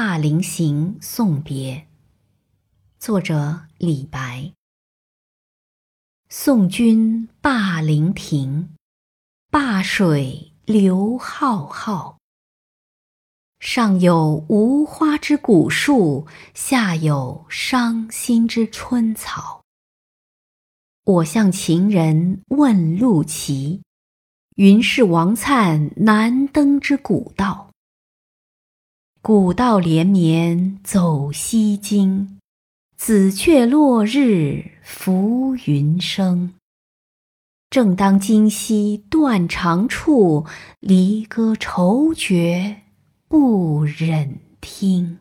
霸陵行·送别，作者李白。送君霸陵亭，灞水流浩浩。上有无花之古树，下有伤心之春草。我向情人问路期，云是王粲难登之古道。古道连绵走西京，紫雀落日浮云生。正当今夕断肠处，离歌愁绝不忍听。